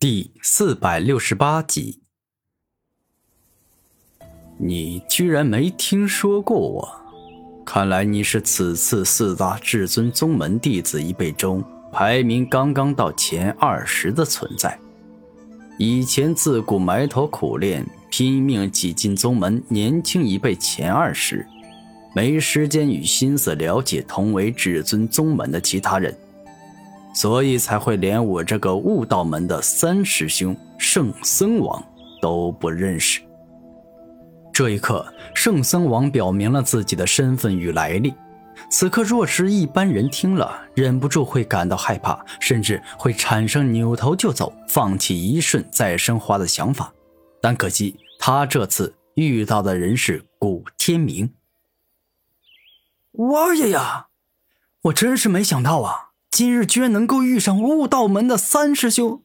第四百六十八集，你居然没听说过我？看来你是此次四大至尊宗门弟子一辈中排名刚刚到前二十的存在。以前自古埋头苦练，拼命挤进宗门年轻一辈前二十，没时间与心思了解同为至尊宗门的其他人。所以才会连我这个悟道门的三师兄圣僧王都不认识。这一刻，圣僧王表明了自己的身份与来历。此刻，若是一般人听了，忍不住会感到害怕，甚至会产生扭头就走、放弃一瞬再生花的想法。但可惜，他这次遇到的人是古天明。王爷呀，我真是没想到啊！今日居然能够遇上悟道门的三师兄，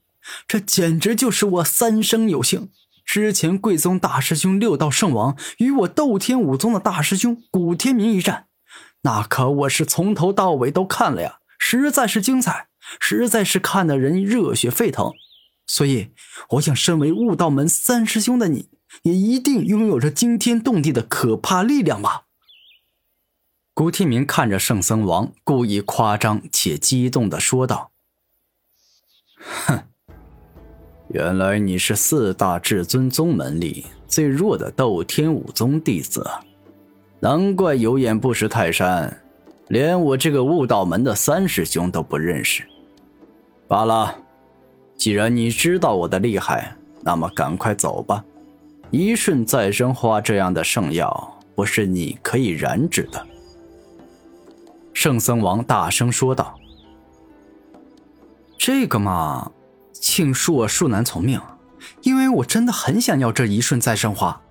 这简直就是我三生有幸。之前贵宗大师兄六道圣王与我斗天武宗的大师兄古天明一战，那可我是从头到尾都看了呀，实在是精彩，实在是看得人热血沸腾。所以，我想，身为悟道门三师兄的你，也一定拥有着惊天动地的可怕力量吧。古天明看着圣僧王，故意夸张且激动的说道：“哼，原来你是四大至尊宗门里最弱的斗天武宗弟子，难怪有眼不识泰山，连我这个悟道门的三师兄都不认识。罢了，既然你知道我的厉害，那么赶快走吧。一瞬再生花这样的圣药，不是你可以染指的。”圣僧王大声说道：“这个嘛，请恕我恕难从命，因为我真的很想要这一瞬再生花，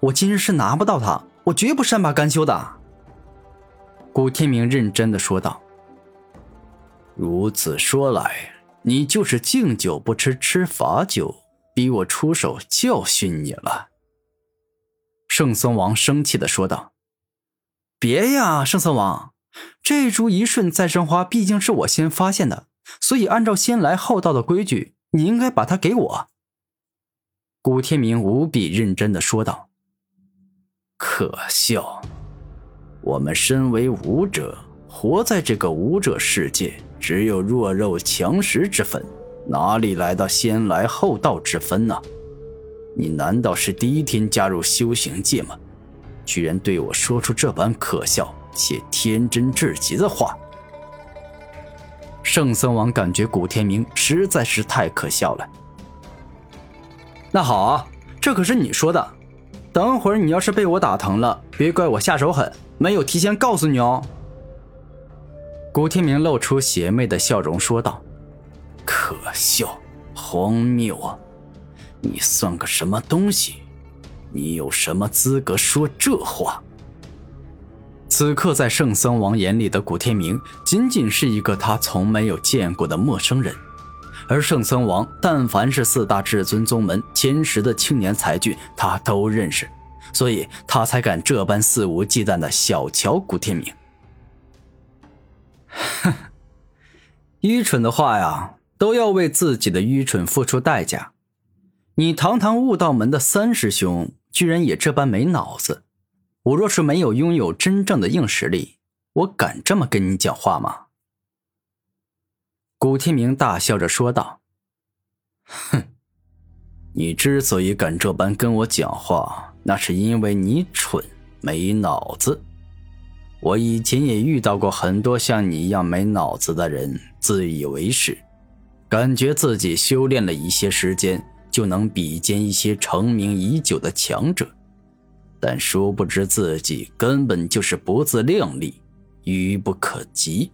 我今日是拿不到它，我绝不善罢甘休的。”古天明认真的说道：“如此说来，你就是敬酒不吃吃罚酒，逼我出手教训你了。”圣僧王生气的说道：“别呀，圣僧王。”这株一瞬再生花毕竟是我先发现的，所以按照先来后到的规矩，你应该把它给我。”古天明无比认真的说道。“可笑，我们身为武者，活在这个武者世界，只有弱肉强食之分，哪里来的先来后到之分呢？你难道是第一天加入修行界吗？居然对我说出这般可笑！”且天真至极的话，圣僧王感觉古天明实在是太可笑了。那好啊，这可是你说的。等会儿你要是被我打疼了，别怪我下手狠，没有提前告诉你哦。古天明露出邪魅的笑容说道：“可笑，荒谬啊！你算个什么东西？你有什么资格说这话？”此刻，在圣僧王眼里的古天明，仅仅是一个他从没有见过的陌生人。而圣僧王，但凡是四大至尊宗门前十的青年才俊，他都认识，所以他才敢这般肆无忌惮的小瞧古天明。哼，愚蠢的话呀，都要为自己的愚蠢付出代价。你堂堂悟道门的三师兄，居然也这般没脑子！我若是没有拥有真正的硬实力，我敢这么跟你讲话吗？古天明大笑着说道：“哼，你之所以敢这般跟我讲话，那是因为你蠢，没脑子。我以前也遇到过很多像你一样没脑子的人，自以为是，感觉自己修炼了一些时间，就能比肩一些成名已久的强者。”但殊不知自己根本就是不自量力，愚不可及。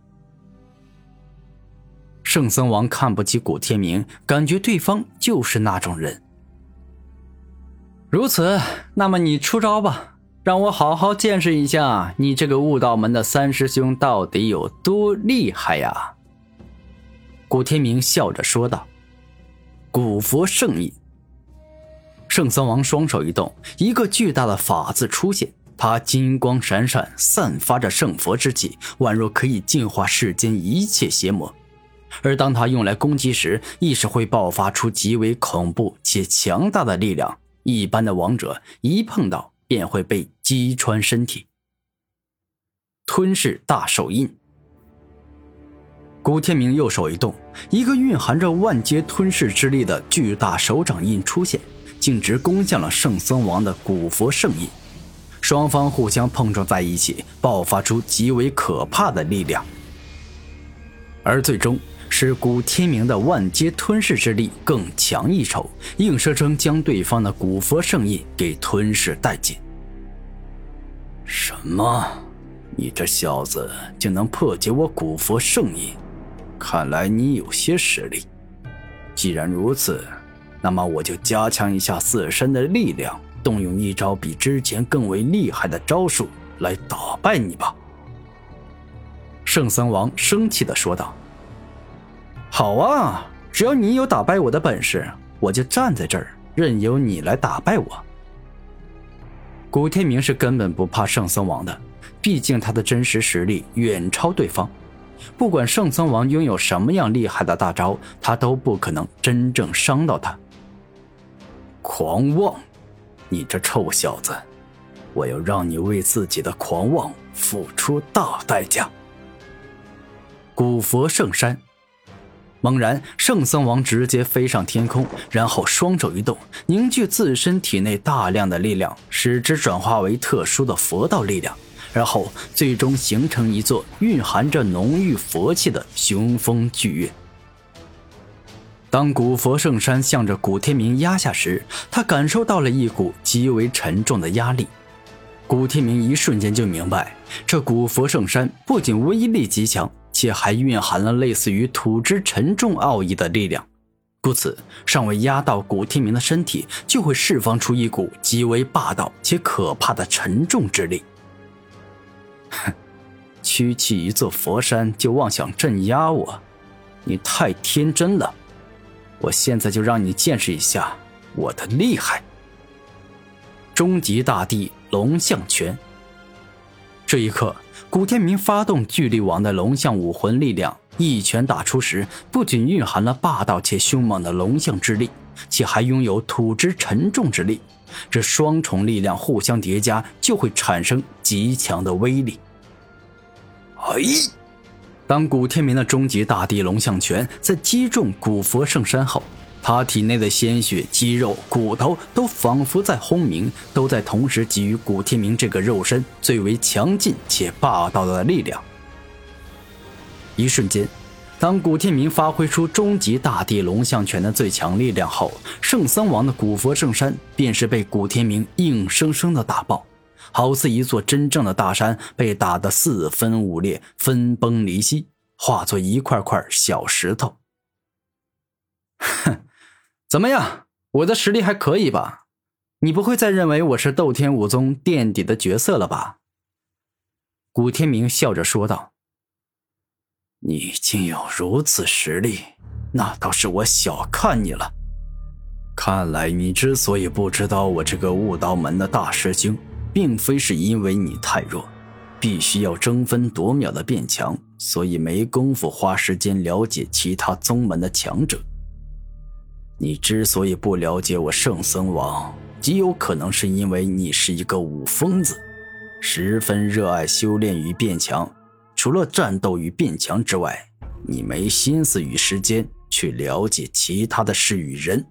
圣僧王看不起古天明，感觉对方就是那种人。如此，那么你出招吧，让我好好见识一下你这个悟道门的三师兄到底有多厉害呀！古天明笑着说道：“古佛圣印。”圣僧王双手一动，一个巨大的法字出现，他金光闪闪，散发着圣佛之气，宛若可以净化世间一切邪魔。而当他用来攻击时，亦是会爆发出极为恐怖且强大的力量。一般的王者一碰到便会被击穿身体。吞噬大手印。古天明右手一动，一个蕴含着万劫吞噬之力的巨大手掌印出现，径直攻向了圣僧王的古佛圣印。双方互相碰撞在一起，爆发出极为可怕的力量。而最终是古天明的万阶吞噬之力更强一筹，硬生生将对方的古佛圣印给吞噬殆尽。什么？你这小子竟能破解我古佛圣印？看来你有些实力。既然如此，那么我就加强一下自身的力量，动用一招比之前更为厉害的招数来打败你吧。圣僧王生气的说道：“好啊，只要你有打败我的本事，我就站在这儿，任由你来打败我。”古天明是根本不怕圣僧王的，毕竟他的真实实力远超对方。不管圣僧王拥有什么样厉害的大招，他都不可能真正伤到他。狂妄，你这臭小子，我要让你为自己的狂妄付出大代价。古佛圣山，猛然，圣僧王直接飞上天空，然后双手一动，凝聚自身体内大量的力量，使之转化为特殊的佛道力量。然后最终形成一座蕴含着浓郁佛气的雄风巨岳。当古佛圣山向着古天明压下时，他感受到了一股极为沉重的压力。古天明一瞬间就明白，这古佛圣山不仅威力极强，且还蕴含了类似于土之沉重奥义的力量。故此，尚未压到古天明的身体，就会释放出一股极为霸道且可怕的沉重之力。哼，区区一座佛山就妄想镇压我，你太天真了！我现在就让你见识一下我的厉害。终极大帝龙象拳。这一刻，古天明发动巨力王的龙象武魂力量，一拳打出时，不仅蕴含了霸道且凶猛的龙象之力，且还拥有土之沉重之力。这双重力量互相叠加，就会产生极强的威力。哎！当古天明的终极大地龙象拳在击中古佛圣山后，他体内的鲜血、肌肉、骨头都仿佛在轰鸣，都在同时给予古天明这个肉身最为强劲且霸道的力量。一瞬间。当古天明发挥出终极大地龙象拳的最强力量后，圣僧王的古佛圣山便是被古天明硬生生的打爆，好似一座真正的大山被打得四分五裂、分崩离析，化作一块块小石头。哼，怎么样，我的实力还可以吧？你不会再认为我是斗天武宗垫底的角色了吧？古天明笑着说道。你竟有如此实力，那倒是我小看你了。看来你之所以不知道我这个悟道门的大师兄，并非是因为你太弱，必须要争分夺秒的变强，所以没工夫花时间了解其他宗门的强者。你之所以不了解我圣僧王，极有可能是因为你是一个武疯子，十分热爱修炼与变强。除了战斗与变强之外，你没心思与时间去了解其他的事与人。